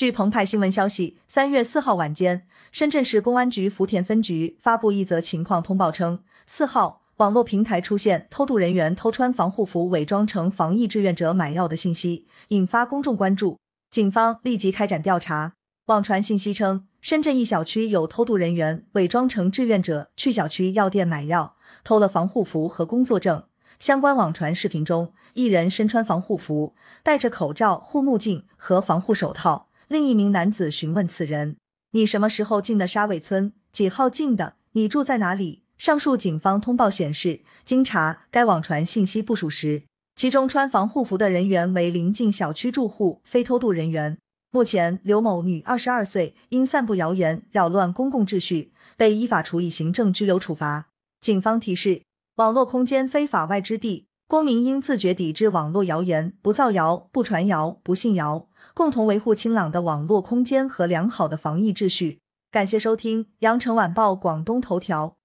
据澎湃新闻消息，三月四号晚间，深圳市公安局福田分局发布一则情况通报称，四号网络平台出现偷渡人员偷穿防护服伪装成防疫志愿者买药的信息，引发公众关注。警方立即开展调查。网传信息称，深圳一小区有偷渡人员伪装成志愿者去小区药店买药，偷了防护服和工作证。相关网传视频中，一人身穿防护服，戴着口罩、护目镜和防护手套。另一名男子询问此人：“你什么时候进的沙尾村？几号进的？你住在哪里？”上述警方通报显示，经查，该网传信息不属实，其中穿防护服的人员为临近小区住户，非偷渡人员。目前，刘某女，二十二岁，因散布谣言扰乱公共秩序，被依法处以行政拘留处罚。警方提示：网络空间非法外之地，公民应自觉抵制网络谣言，不造谣、不传谣、不信谣。共同维护清朗的网络空间和良好的防疫秩序。感谢收听羊城晚报广东头条。